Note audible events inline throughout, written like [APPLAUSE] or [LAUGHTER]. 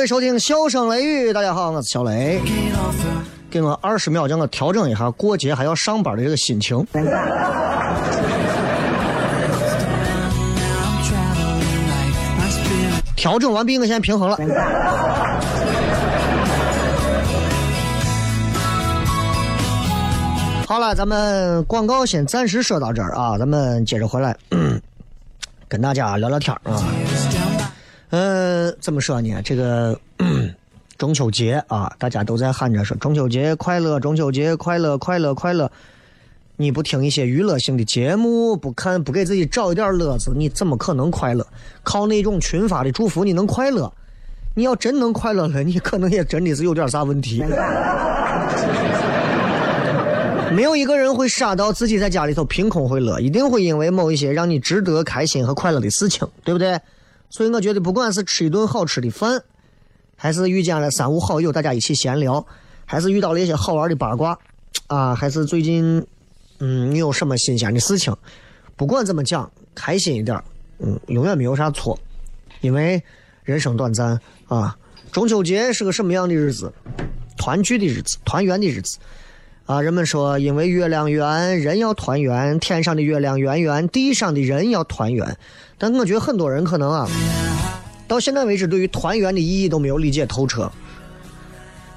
各位收听《笑声雷雨》。大家好，我是小雷。给我二十秒，让我调整一下过节还要上班的这个心情。调整完毕，我现在平衡了。好了，咱们广告先暂时说到这儿啊，咱们接着回来，跟大家聊聊天啊。呃，怎么说呢？这个 [CLEARS THROAT] 中秋节啊，大家都在喊着说中秋节快乐，中秋节快乐，快乐快乐。你不听一些娱乐性的节目，不看，不给自己找一点乐子，你怎么可能快乐？靠那种群发的祝福，你能快乐？你要真能快乐了，你可能也真的是有点啥问题。没有一个人会傻到自己在家里头凭空会乐，一定会因为某一些让你值得开心和快乐的事情，对不对？所以我觉得，不管是吃一顿好吃的饭，还是遇见了三五好友，大家一起闲聊，还是遇到了一些好玩的八卦，啊，还是最近，嗯，你有什么新鲜的事情，不管怎么讲，开心一点，嗯，永远没有啥错，因为人生短暂啊。中秋节是个什么样的日子？团聚的日子，团圆的日子。啊，人们说，因为月亮圆，人要团圆。天上的月亮圆圆，地上的人要团圆。但我觉得很多人可能啊，到现在为止，对于团圆的意义都没有理解透彻。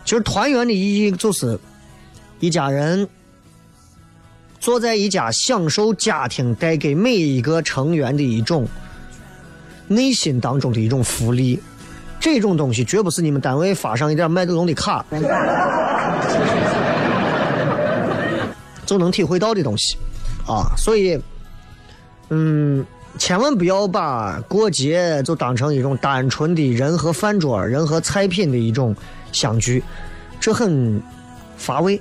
其实，团圆的意义就是一家人坐在一家，享受家庭带给每一个成员的一种内心当中的一种福利。这种东西绝不是你们单位发上一点麦德龙的卡。[LAUGHS] 就能体会到的东西，啊，所以，嗯，千万不要把过节就当成一种单纯的人和饭桌、人和菜品的一种相聚，这很乏味，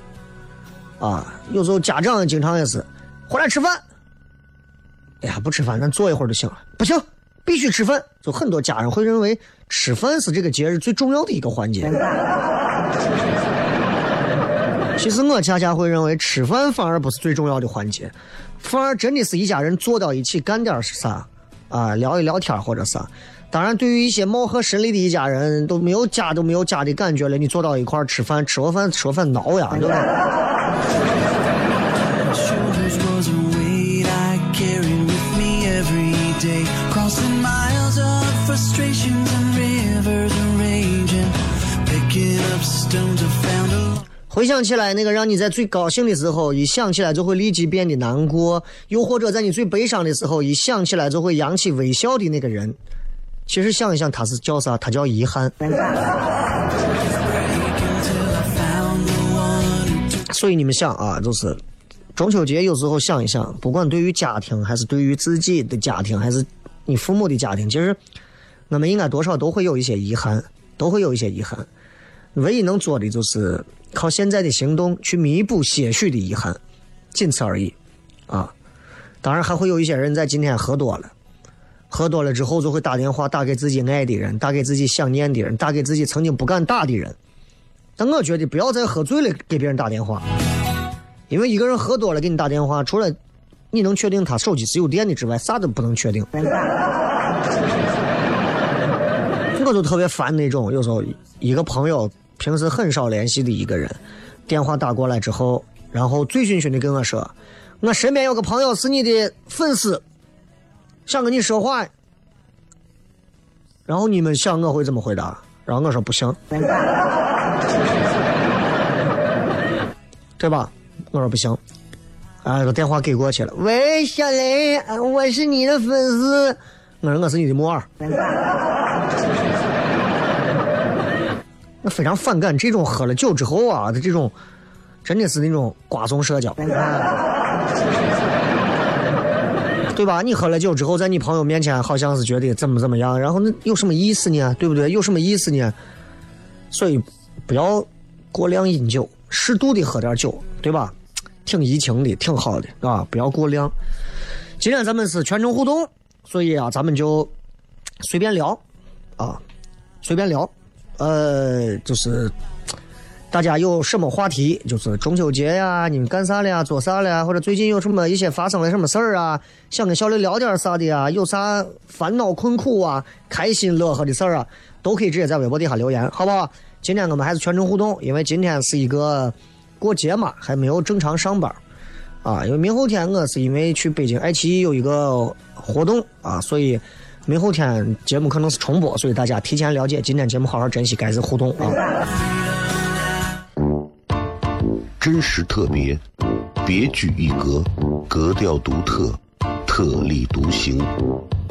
啊，有时候家长经常也是回来吃饭，哎呀，不吃饭，咱坐一会儿就行了，不行，必须吃饭。就很多家人会认为吃饭是这个节日最重要的一个环节。其实我恰恰会认为，吃饭反而不是最重要的环节，反而真的是一家人坐到一起干点是啥，啊，聊一聊天或者啥。当然，对于一些貌合神离的一家人，都没有家都没有家的感觉了，你坐到一块吃饭，吃过饭吃过饭挠呀，对吧？[LAUGHS] 回想起来，那个让你在最高兴的时候，一想起来就会立即变得难过；又或者在你最悲伤的时候，一想起来就会扬起微笑的那个人，其实想一想，他是叫啥？他叫遗憾。所以你们想啊，就是中秋节有时候想一想，不管对于家庭，还是对于自己的家庭，还是你父母的家庭，其实我们应该多少都会有一些遗憾，都会有一些遗憾。唯一能做的就是靠现在的行动去弥补些许的遗憾，仅此而已。啊，当然还会有一些人在今天喝多了，喝多了之后就会打电话打给自己爱的人，打给自己想念的人，打给自己曾经不敢打的人。但我觉得不要再喝醉了给别人打电话，因为一个人喝多了给你打电话，除了你能确定他手机是有电的之外，啥都不能确定。[LAUGHS] 我就特别烦那种，有时候一个朋友平时很少联系的一个人，电话打过来之后，然后醉醺醺的跟我说。我身边有个朋友是你的粉丝，想跟你说话，然后你们想我会怎么回答？然后我说不行，[LAUGHS] 对吧？我说不行，啊，把电话给过去了。喂，小雷，我是你的粉丝。我说我是你的木二。[LAUGHS] 我非常反感这种喝了酒之后啊的这种。真的是那种瓜怂社交，[LAUGHS] 对吧？你喝了酒之后，在你朋友面前好像是觉得怎么怎么样，然后那有什么意思呢？对不对？有什么意思呢？所以不要过量饮酒，适度的喝点酒，对吧？挺怡情的，挺好的，啊，不要过量。今天咱们是全程互动，所以啊，咱们就随便聊，啊，随便聊，呃，就是。大家有什么话题？就是中秋节呀，你们干啥了呀？做啥了呀？或者最近有什么一些发生了什么事儿啊？想跟小雷聊点啥的呀？有啥烦恼困苦啊？开心乐呵的事儿啊？都可以直接在微博底下留言，好不好？今天我们还是全程互动，因为今天是一个过节嘛，还没有正常上班啊。因为明后天我是因为去北京爱奇艺有一个活动啊，所以明后天节目可能是重播，所以大家提前了解，今天节目好好珍惜，该是互动啊。真实特别，别具一格，格调独特，特立独行，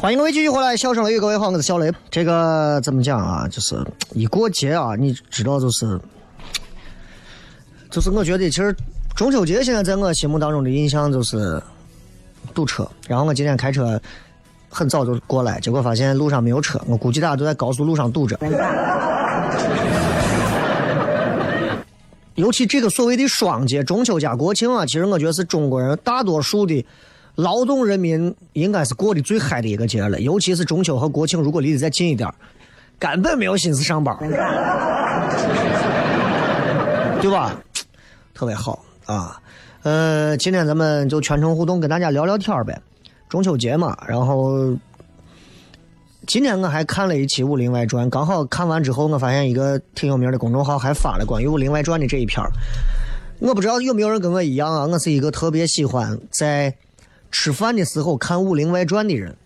欢迎各位继续回来，笑声雷雨，各位好，我是小雷。这个怎么讲啊？就是一过节啊，你知道，就是，就是我觉得，其实中秋节现在在我心目当中的印象就是堵车。然后我今天开车很早就过来，结果发现路上没有车，我估计大家都在高速路上堵着。尤其这个所谓的双节，中秋加国庆啊，其实我觉得是中国人大多数的。劳动人民应该是过得最嗨的一个节了，尤其是中秋和国庆，如果离得再近一点根本没有心思上班，对吧？特别好啊！呃，今天咱们就全程互动，跟大家聊聊天儿呗。中秋节嘛，然后今天我还看了一期《武林外传》，刚好看完之后，我发现一个挺有名的公众号还发了关于《武林外传》的这一篇我不知道有没有人跟我一样啊？我是一个特别喜欢在吃饭的时候看《武林外传》的人。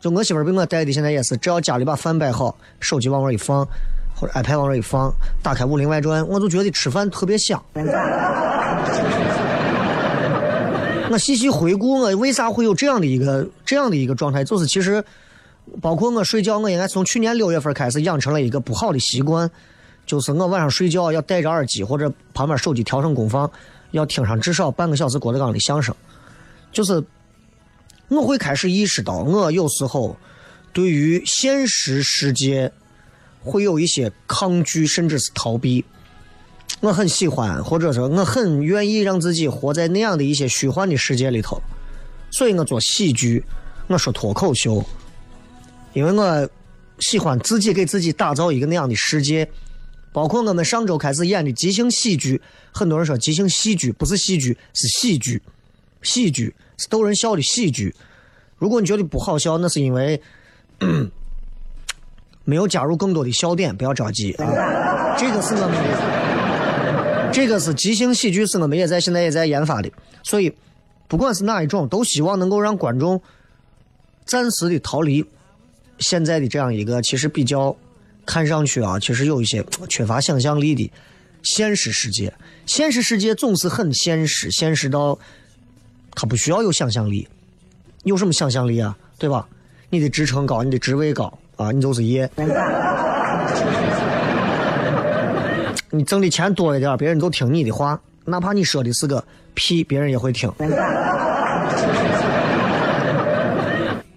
就我媳妇儿被我带的，现在也是，只要家里把饭摆好，手机往那一放，或者 iPad 往那一放，打开《武林外传》，我就觉得吃饭特别香。[LAUGHS] 我细细回顾，我为啥会有这样的一个这样的一个状态，就是其实，包括我睡觉，我应该从去年六月份开始养成了一个不好的习惯，就是我晚上睡觉要戴着耳机，或者旁边手机调成功放，要听上至少半个小时郭德纲的相声，就是我会开始意识到，我有时候对于现实世界会有一些抗拒，甚至是逃避。我很喜欢，或者说我很愿意让自己活在那样的一些虚幻的世界里头，所以我做喜剧，我说脱口秀，因为我喜欢自己给自己打造一个那样的世界。包括我们上周开始演的即兴喜剧，很多人说即兴喜剧不是喜剧，是喜剧，喜剧是逗人笑的喜剧。如果你觉得不好笑，那是因为 [CLEARS THROAT] 没有加入更多的笑点，不要着急啊，这个是我们。这个是即兴喜剧，是我们也在现在也在研发的，所以不管是哪一种，都希望能够让观众暂时的逃离现在的这样一个其实比较看上去啊，其实有一些缺乏想象力的现实世界。现实世界总是很现实，现实到它不需要有想象力，有什么想象力啊？对吧？你的职称高，你的职位高啊，你就是爷。[LAUGHS] 你挣的钱多一点，别人都听你的话，哪怕你说的是个屁，别人也会听。[LAUGHS]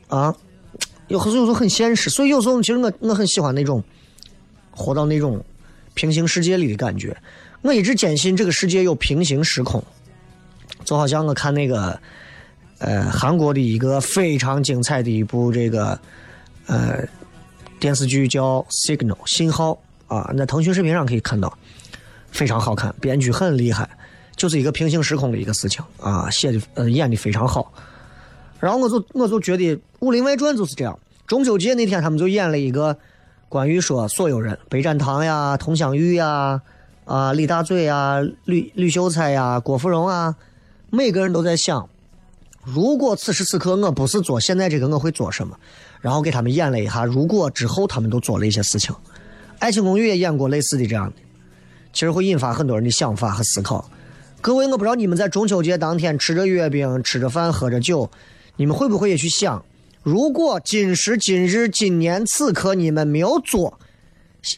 啊，有时候有时候很现实，所以有时候其实我我很喜欢那种活到那种平行世界里的感觉。我一直坚信这个世界有平行时空，就好像我看那个呃韩国的一个非常精彩的一部这个呃电视剧叫《Signal》信号。啊，那腾讯视频上可以看到，非常好看，编剧很厉害，就是一个平行时空的一个事情啊，写的呃演的非常好。然后我就我就觉得《武林外传》就是这样，中秋节那天他们就演了一个关于说所有人，北展堂呀、佟湘玉呀、啊李大嘴呀、吕吕秀才呀、郭芙蓉啊，每个人都在想，如果此时此刻我不是做现在这个，我会做什么？然后给他们演了一下，如果之后他们都做了一些事情。爱情公寓也演过类似的这样的，其实会引发很多人的想法和思考。各位，我不知道你们在中秋节当天吃着月饼、吃着饭、喝着酒，你们会不会也去想，如果今时今日、今年此刻你们没有做，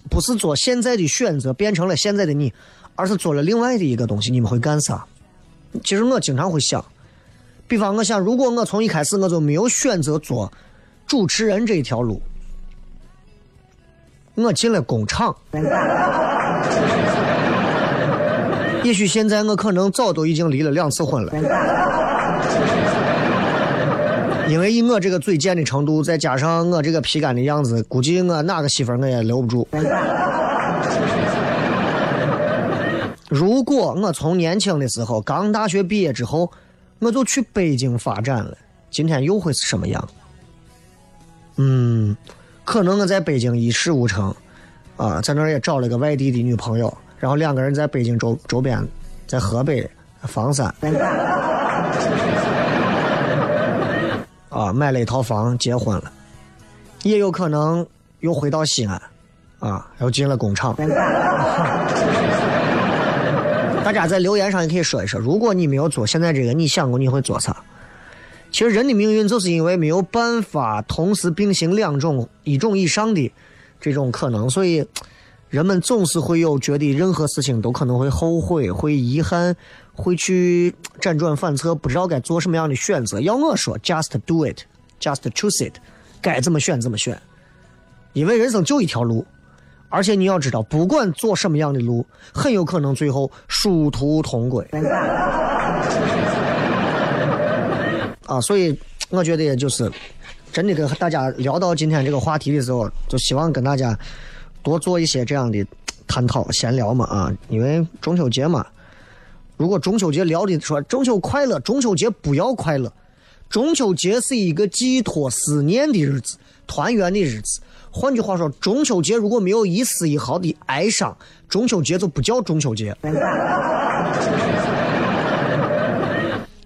不是做现在的选择变成了现在的你，而是做了另外的一个东西，你们会干啥？其实我经常会想，比方我想，如果我从一开始我就没有选择做主持人这一条路。我进了工厂，也许现在我可能早都已经离了两次婚了，因为以我这个嘴贱的程度，再加上我这个皮干的样子，估计我哪个媳妇儿我也留不住。如果我从年轻的时候刚大学毕业之后，我就去北京发展了，今天又会是什么样？嗯。可能我在北京一事无成，啊，在那儿也找了个外地的女朋友，然后两个人在北京周周边，在河北房山，啊，买了一套房，结婚了，也有可能又回到西安，啊，又进了工厂。大家在留言上也可以说一说，如果你没有做现在这个，你想过你会做啥？其实人的命运就是因为没有办法同时并行两种一种以上的这种可能，所以人们总是会有觉得任何事情都可能会后悔、会遗憾、会去辗转反侧，不知道该做什么样的选择。要我说，just do it，just choose it，该怎么选怎么选，因为人生就一条路，而且你要知道，不管做什么样的路，很有可能最后殊途同归。[LAUGHS] 啊，所以我觉得就是，真的跟大家聊到今天这个话题的时候，就希望跟大家多做一些这样的 [TSK] 探讨、闲聊嘛啊，因为中秋节嘛，如果中秋节聊的说中秋快乐，中秋节不要快乐，中秋节是一个寄托思念的日子，团圆的日子。换句话说，中秋节如果没有一丝一毫的哀伤，中秋节就不叫中秋节。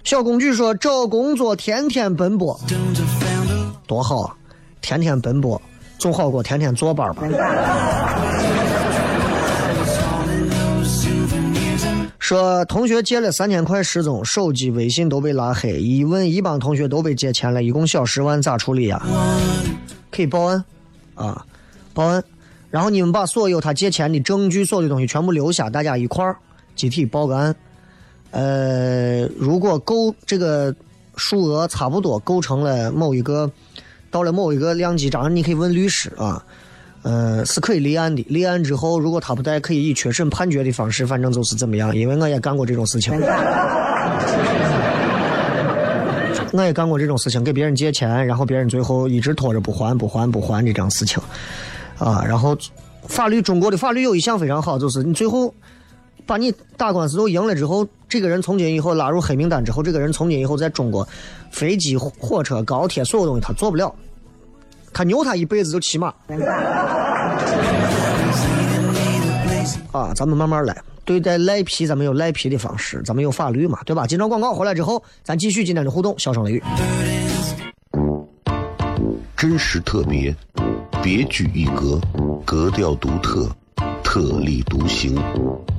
小工具说：“找工作天天奔波，多好啊！天天奔波总好过天天坐班吧。”说同学借了三千块失踪，手机、微信都被拉黑，一问一帮同学都被借钱了，一共小十万，咋处理呀？可以报案啊，报案，然后你们把所有他借钱的证据、所有的东西全部留下，大家一块儿集体报个案。呃，如果够这个数额差不多构成了某一个，到了某一个量级，当然你可以问律师啊，呃，是可以立案的。立案之后，如果他不带，可以以确审判决的方式，反正就是怎么样。因为我也干过这种事情，[LAUGHS] 我也干过这种事情，给别人借钱，然后别人最后一直拖着不还、不还、不还这种事情啊。然后法律，中国的法律有一项非常好，就是你最后。把你打官司都赢了之后，这个人从今以后拉入黑名单之后，这个人从今以后在中国，飞机、火车、高铁所有东西他做不了，他牛他一辈子就骑马。[LAUGHS] 啊，咱们慢慢来，对待赖皮咱们有赖皮的方式，咱们有法律嘛，对吧？今朝广告回来之后，咱继续今天的互动，笑声雷雨，真实特别，别具一格，格调独特。特立独行，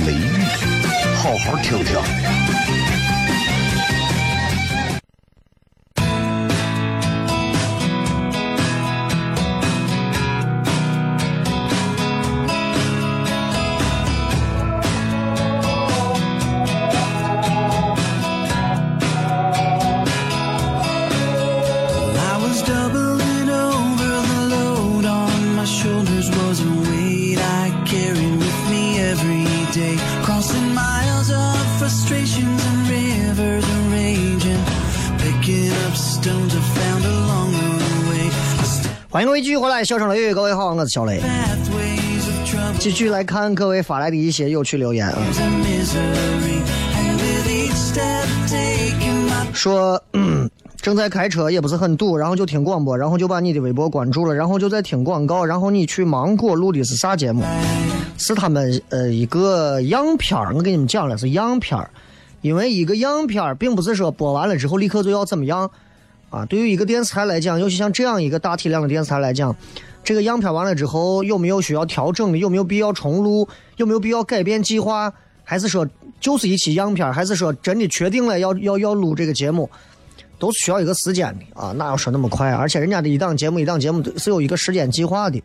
雷雨，好好听听。欢迎各位继续回来，笑声雷雨，各位好，我是小雷。继续来看各位发来的一些有趣留言啊。说 [CLEARS THROAT] 正在开车，也不是很堵，然后就听广播，然后就把你的微博关注了，然后就在听广告，然后你去芒果录的是啥节目？是他们呃一个样片我给你们讲了是样片因为一个样片并不是说播完了之后立刻就要怎么样。啊，对于一个电视台来讲，尤其像这样一个大体量的电视台来讲，这个样片完了之后，有没有需要调整的？有没有必要重录？有没有必要改变计划？还是说就是一期样片？还是说真的确定了要要要录这个节目，都是需要一个时间的啊？哪有说那么快？而且人家的一档节目一档节目是有一个时间计划的，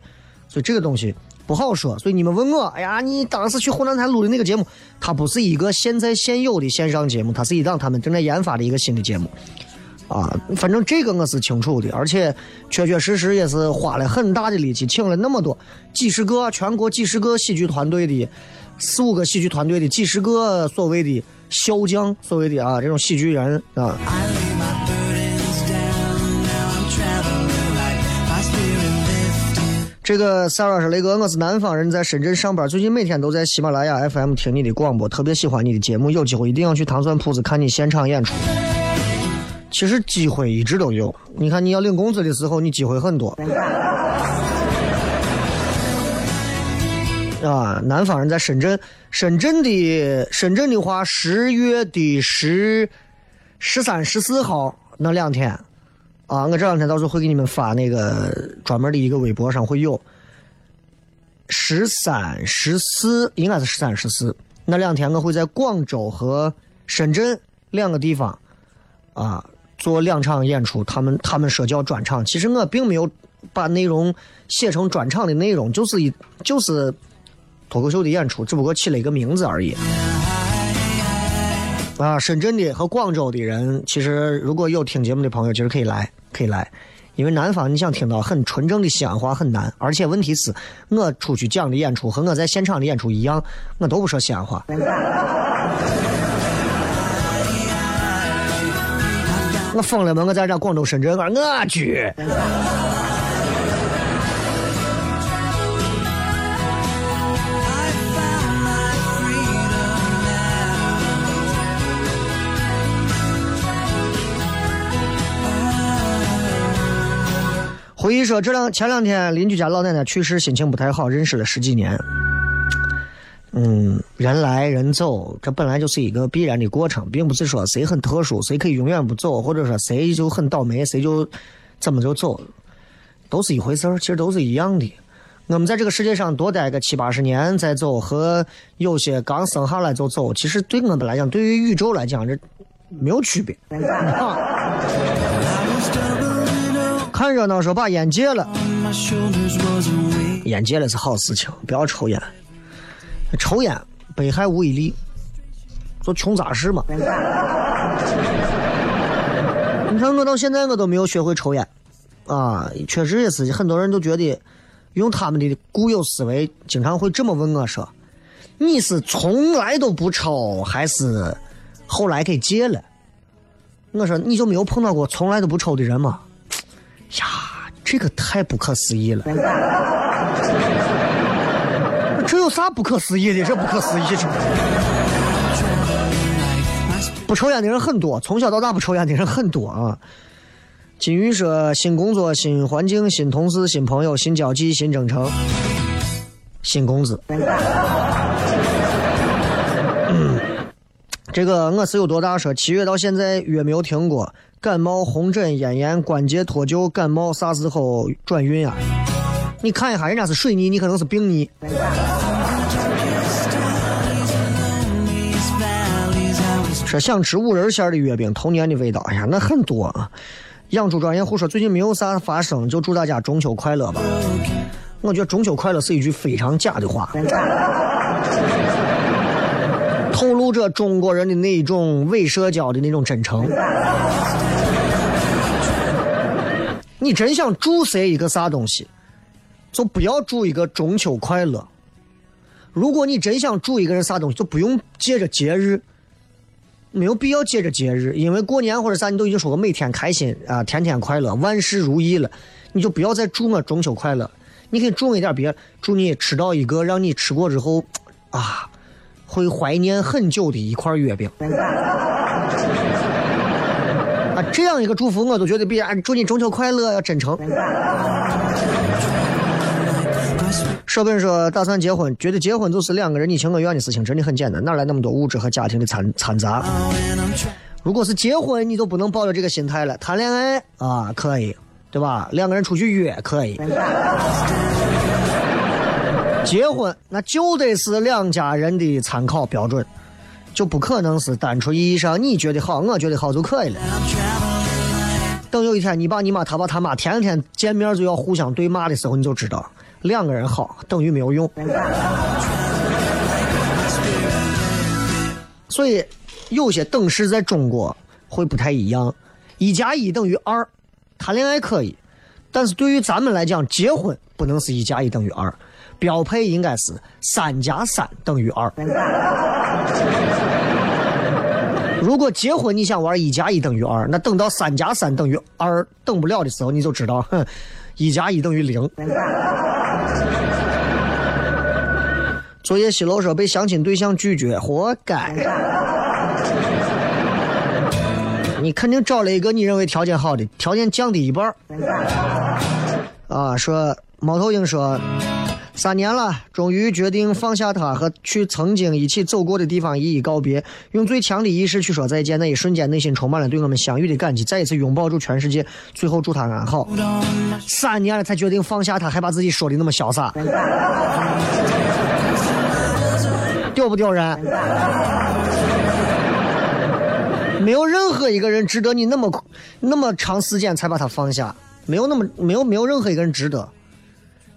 所以这个东西不好说。所以你们问我，哎呀，你当时去湖南台录的那个节目，它不是一个现在现有的线上节目，它是一档他们正在研发的一个新的节目。啊，反正这个我是清楚的，而且确确实实也是花了很大的力气，请了那么多几十个全国几十个喜剧团队的四五个喜剧团队的几十个所谓的笑将，所谓的啊这种喜剧人啊。这个 Sarah 说：“雷哥，我是南方人，在深圳上班，最近每天都在喜马拉雅 FM 听你的广播，特别喜欢你的节目，有机会一定要去糖蒜铺子看你现场演出。”其实机会一直都有，你看你要领工资的时候，你机会很多。啊，南方人在深圳，深圳的深圳的话，十月的十、十三、十四号那两天，啊，我这两天到时候会给你们发那个专门的一个微博上会有。十三、十四应该是十三、十四那两天，我会在广州和深圳两个地方，啊。做两场演出，他们他们说叫专场，其实我并没有把内容写成专场的内容，就是一就是脱口秀的演出，只不过起了一个名字而已。啊，深圳的和广州的人，其实如果有听节目的朋友，其实可以来，可以来，因为南方你想听到很纯正的西安话很难，而且问题是，我出去讲的演出和我在现场的演出一样，我都不说西安话。我疯了吗？我在这广州、深圳，我去。回忆说，这两前两天邻居家老奶奶去世，心情不太好，认识了十几年。嗯，人来人走，这本来就是一个必然的过程，并不是说谁很特殊，谁可以永远不走，或者说谁就很倒霉，谁就怎么就走，都是一回事儿，其实都是一样的。我们在这个世界上多待个七八十年再走，和有些刚生下来就走，其实对我们来讲，对于宇宙来讲，这没有区别。[LAUGHS] 看热闹说把烟戒了，烟戒了是好事情，不要抽烟。抽烟百害无一利，做穷杂事嘛。你看我到现在我都没有学会抽烟，啊，确实也是很多人都觉得用他们的固有思维，经常会这么问我说：“你是从来都不抽，还是后来给戒了？”我说：“你就没有碰到过从来都不抽的人吗？”呀，这个太不可思议了！这有啥不可思议的？这不可思议！不抽烟的人很多，从小到大不抽烟的人很多啊。金宇说：新工作、新环境、新同事、新朋友、新交际、新征程、新工资。这个我是有多大？说七月到现在月没有停过。感冒、红疹、咽炎、关节脱臼、感冒，啥时候转运啊？你看一下，人家是水泥，你可能是病泥。说想吃五仁馅的月饼，童年的味道。哎呀，那很多啊。养猪专业户说最近没有啥发生，就祝大家中秋快乐吧。我觉得中秋快乐是一句非常假的话，透露着中国人的那一种伪社交的那种真诚。你真想祝谁一个啥东西，就不要祝一个中秋快乐。如果你真想祝一个人啥东西，就不用借着节日，没有必要借着节日，因为过年或者啥，你都已经说过每天开心啊，天天快乐，万事如意了，你就不要再祝我中秋快乐。你可以祝一点别，祝你吃到一个让你吃过之后啊，会怀念很久的一块月饼。啊，这样一个祝福我都觉得比啊祝你中秋快乐要真诚。舍本说打算结婚，觉得结婚就是两个人你情我愿的事情，真的很简单，哪来那么多物质和家庭的掺掺杂？如果是结婚，你都不能抱着这个心态了。谈恋爱啊，可以，对吧？两个人出去约可以。结婚那就得是两家人的参考标准。就不可能是单纯意义上你觉得好，我觉得好就可以了。等有一天你爸你妈他爸他妈天天见面就要互相对骂的时候，你就知道两个人好等于没有用。所以有些等式在中国会不太一样，一加一等于二，谈恋爱可以，但是对于咱们来讲，结婚不能是一加一等于二。标配应该是三加三等于二。如果结婚你想玩一加一等于二，那等到三加三等于二等不了的时候，你就知道，哼，一加一等于零。昨夜西楼说被相亲对象拒绝，活该。你肯定找了一个你认为条件好的，条件降低一半。啊，说猫头鹰说。三年了，终于决定放下他和去曾经一起走过的地方一一告别，用最强的意识去说再见。那一瞬间，内心充满了对我们相遇的感激，再一次拥抱住全世界。最后祝他安好。三年了才决定放下他，还把自己说的那么潇洒，丢不丢人？没有任何一个人值得你那么那么长时间才把他放下，没有那么没有没有任何一个人值得。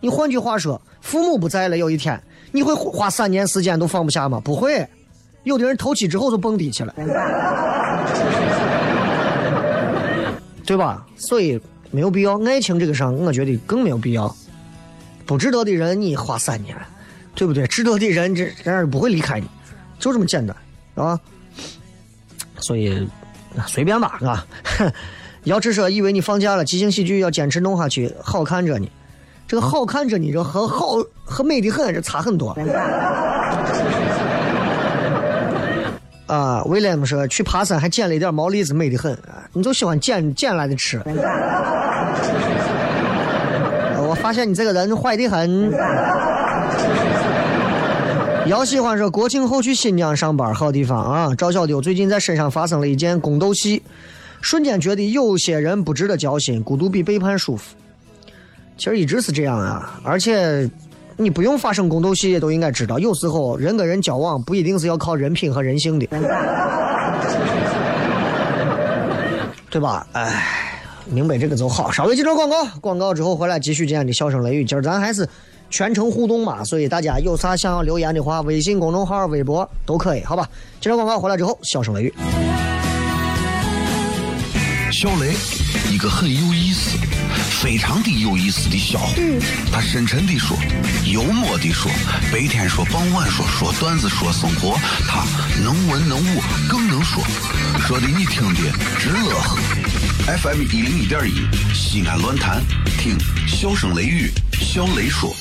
你换句话说。父母不在了，有一天你会花三年时间都放不下吗？不会，有的人头七之后就蹦迪去了，[LAUGHS] 对吧？所以没有必要。爱情这个上，我觉得更没有必要。不值得的人，你花三年，对不对？值得的人，这这样不会离开你，就这么简单，啊。所以随便吧，是吧？[LAUGHS] 姚志说：“以为你放假了，即兴喜剧要坚持弄下去，好看着呢。这个好看着呢，这和好和美的很，这差很多。”啊，威廉姆说去爬山还捡了一点毛栗子，美的很。你就喜欢捡捡来的吃。我发现你这个人坏的很。姚喜欢说国庆后去新疆上班，好地方啊。赵小丢最近在身上发生了一件宫斗戏，瞬间觉得有些人不值得交心，孤独比背叛舒服。其实一直是这样啊，而且。你不用发生宫斗戏，都应该知道，有时候人跟人交往不一定是要靠人品和人性的，[LAUGHS] 对吧？哎，明白这个就好。稍微接段广告，广告之后回来继续今天的笑声雷雨。今儿咱还是全程互动嘛，所以大家有啥想要留言的话，微信公众号、微博都可以，好吧？接着广告回来之后，笑声雷雨。小雷，一个很有意思。非常的有意思的笑话，他深沉地说，幽默地说，白天说，傍晚说，说段子说生活，他能文能武，更能说，说的你听的直乐呵。FM 一零一点一，西安论坛，听笑声雷雨，笑雷说。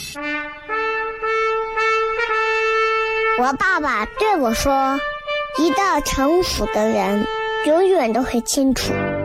我爸爸对我说，一个成熟的人，永远都会清楚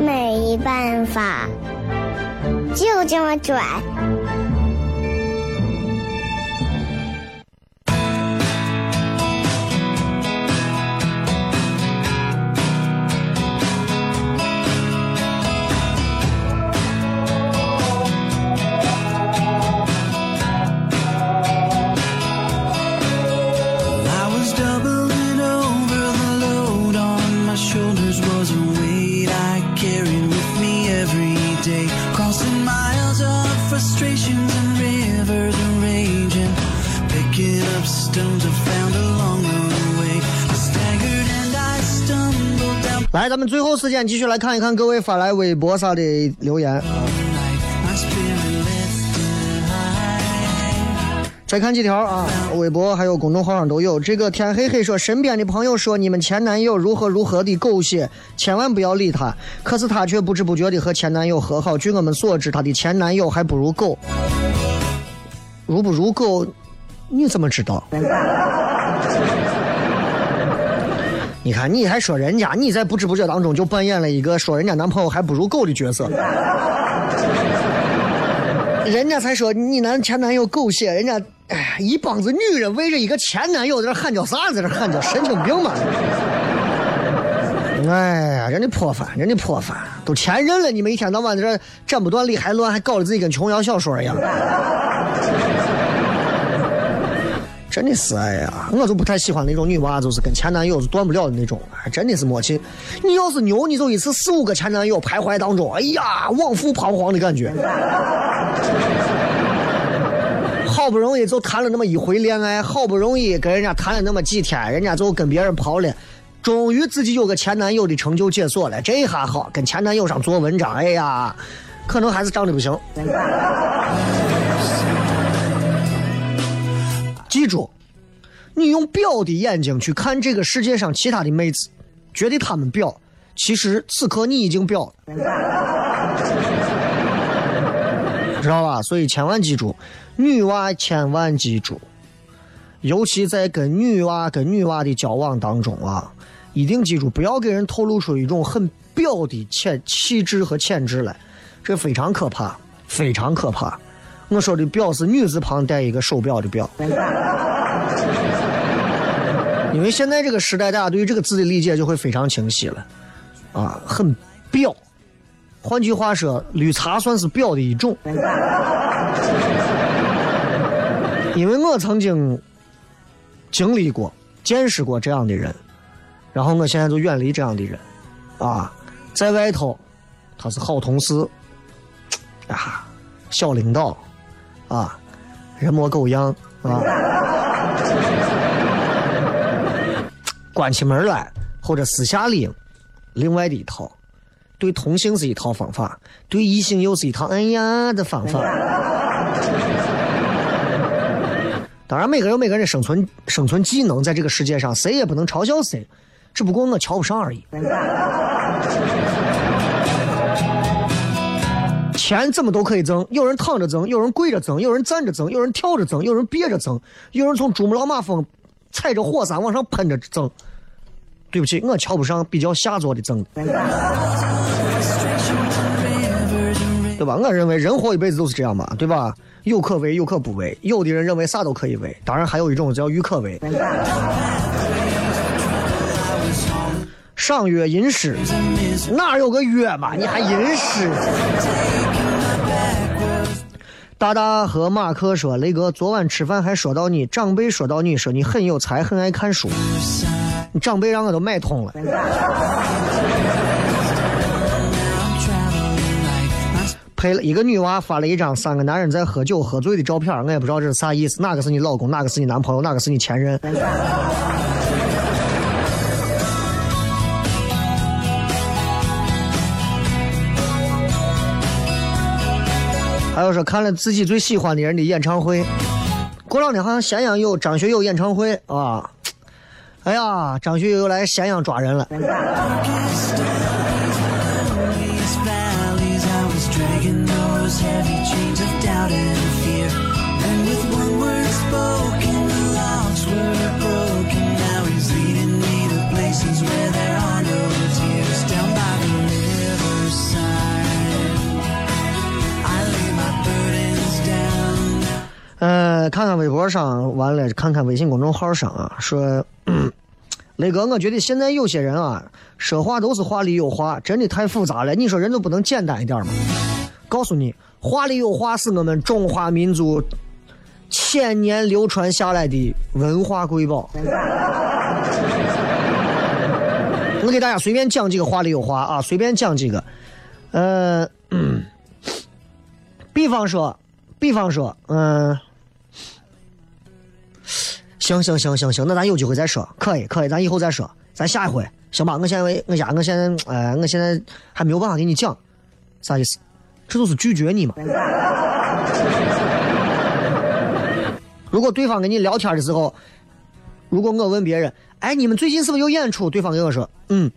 没办法，就这么拽。咱们最后时间继续来看一看各位发来微博上的留言。再看几条啊，微博还有公众号上都有。这个天黑黑说，身边的朋友说你们前男友如何如何的狗血，千万不要理他。可是他却不知不觉的和前男友和好。据我们所知，他的前男友还不如狗。如不如狗，你怎么知道？你看，你还说人家，你在不知不觉当中就扮演了一个说人家男朋友还不如狗的角色。[LAUGHS] 人家才说你男前男友狗血，人家哎一帮子女人围着一个前男友在这喊叫啥？在这喊叫神经病嘛！哎呀，人家泼饭，人家泼饭，都前任了，你们一天到晚在这斩不断理还乱，还搞得自己跟琼瑶小说一样。真的是哎呀，我就不太喜欢那种女娃，就是跟前男友是断不了的那种，真的是默契。你要是牛，你就一次四五个前男友徘徊当中，哎呀，往复彷徨的感觉。好不容易就谈了那么一回恋爱，好不容易跟人家谈了那么几天，人家就跟别人跑了，终于自己有个前男友的成就解锁了，这下好，跟前男友上做文章，哎呀，可能还是长得不行。记住，你用婊的眼睛去看这个世界上其他的妹子，觉得她们婊，其实此刻你已经婊了，[LAUGHS] 知道吧？所以千万记住，女娃千万记住，尤其在跟女娃跟女娃的交往当中啊，一定记住，不要给人透露出一种很婊的潜气质和潜质来，这非常可怕，非常可怕。我说的“表”是女字旁带一个手表的“表”。因为现在这个时代，大家对于这个字的理解就会非常清晰了，啊，很表。换句话说，绿茶算是表的一种。因为我曾经经历过、见识过这样的人，然后我现在就远离这样的人，啊，在外头他是好同事，啊，小领导，啊，人模狗样，啊，关起门来或者私下里，另外的一套，对同性是一套方法，对异性又是一套哎呀的方法。当然，每个人有每个人的生存生存技能，在这个世界上，谁也不能嘲笑谁，只不过我瞧不上而已。钱怎么都可以挣，有人躺着挣，有人跪着挣，有人站着挣，有人跳着挣，有人憋着挣，有人从珠穆朗玛峰踩着火山往上喷着挣。对不起，我瞧不上比较下作的挣。对吧？我认为人活一辈子都是这样嘛，对吧？有可为，有可不为。有的人认为啥都可以为，当然还有一种叫欲可为。赏月吟诗，哪有个月嘛？你还吟诗？大大和马克说：“雷哥，昨晚吃饭还说到你长辈，说到你说你很有才，很爱看书。你长辈让我都买通了。”配了一个女娃发了一张三个男人在喝酒喝醉的照片，我也不知道这是啥意思，哪个是你老公，哪个是你男朋友，哪个是你前任？还有说看了自己最喜欢的人的演唱会，过两天好像咸阳有张学友演唱会啊！哎呀，张学友又来咸阳抓人了。看看微博上，完了看看微信公众号上啊，说，[CLEARS THROAT] 雷哥，我觉得现在有些人啊，说话都是话里有话，真的太复杂了。你说人都不能简单一点吗？告诉你，话里有话是我们中华民族千年流传下来的文化瑰宝。[LAUGHS] 我给大家随便讲几个话里有话啊，随便讲几个，呃，[CLEARS THROAT] 比方说，比方说，嗯。行行行行行，那咱有机会再说，可以可以，咱以后再说，咱下一回行吧？我现在我家我现在哎，我现在还没有办法给你讲，啥意思？这就是拒绝你嘛？如果对方跟你聊天的时候，如果我问别人，哎，你们最近是不是有演出？对方跟我说，嗯。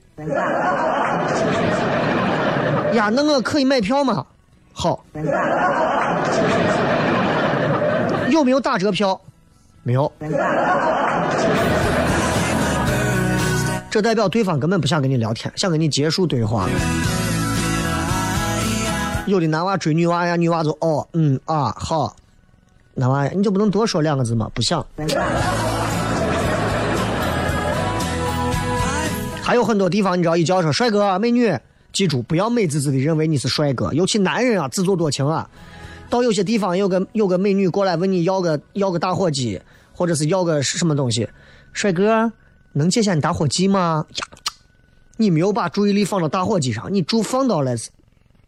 呀，那我可以买票吗？好。有没有打折票？没有，这代表对方根本不想跟你聊天，想跟你结束对话。有的男娃追女娃呀，女娃就哦，嗯啊，好，男娃呀，你就不能多说两个字吗？不想。还有很多地方，你知道一叫说帅哥美女，记住不要美滋滋的认为你是帅哥，尤其男人啊，自作多情啊。到有些地方有个有个美女过来问你要个要个打火机，或者是要个什么东西，帅哥能借下你打火机吗？呀，你没有把注意力放到打火机上，你注放到了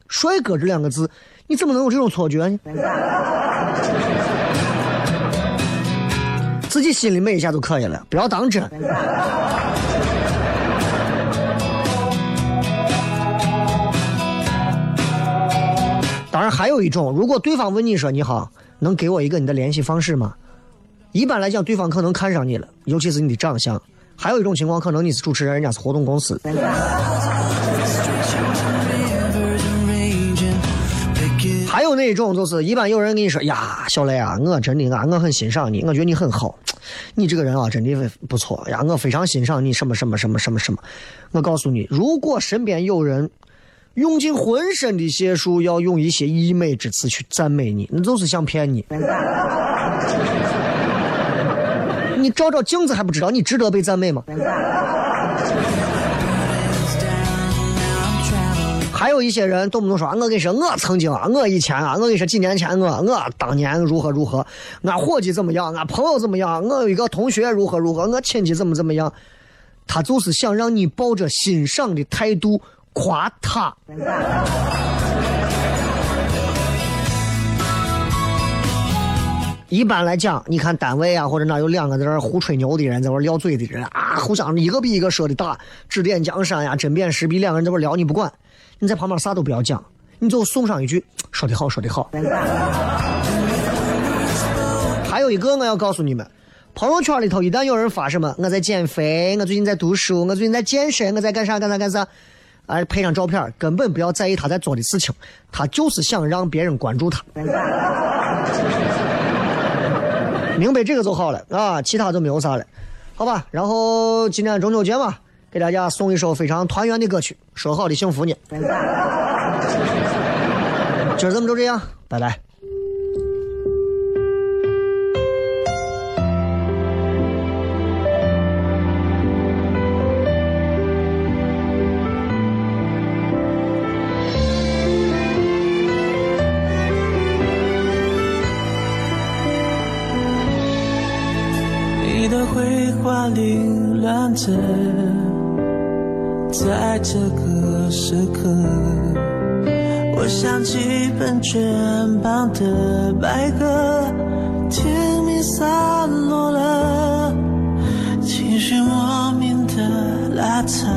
帅哥这两个字，你怎么能有这种错觉呢？自己心里美一下就可以了，不要当真。当然，还有一种，如果对方问你说：“你好，能给我一个你的联系方式吗？”一般来讲，对方可能看上你了，尤其是你的长相。还有一种情况，可能你是主持人，人家是活动公司。还有那种，就是一般有人跟你说：“呀，小雷啊，我真的啊，我很欣赏你，我觉得你很好，[TSK] 你这个人啊，真的不错呀，我非常欣赏你什么什么什么什么什么。”我告诉你，如果身边有人。用尽浑身的解数，要用一些溢美之词去赞美你，那就是想骗你。你照照镜子还不知道你值得被赞美吗？还有一些人动不动说，我跟你说，我曾经啊，我以前啊，我跟你说几年前我我当年如何如何，俺伙计怎么样，俺朋友怎么样，我有一个同学如何如何，我亲戚怎么怎么样，他就是想让你抱着欣赏的态度夸他。一般来讲，你看单位啊，或者哪有两个在这胡吹牛的人，在那撂嘴的人啊，互相一个比一个说的大，指点江山呀，针砭时弊，两个人在那聊，你不管。你在旁边啥都不要讲，你就送上一句说的好，说的好。还有一个我要告诉你们，朋友圈里头一旦有人发什么我在减肥，我最近在读书，我最近在健身，我在干啥干啥干啥，哎，配上照片，根本不要在意他在做的事情，他就是想让别人关注他。明白这个就好了啊，其他就没有啥了，好吧？然后今天中秋节嘛。给大家送一首非常团圆的歌曲，说好的幸福呢？[LAUGHS] 今儿咱们就这样，拜拜。凌乱着。在这个时刻，我想起本卷般的白鸽，甜蜜散落了，情绪莫名的拉扯。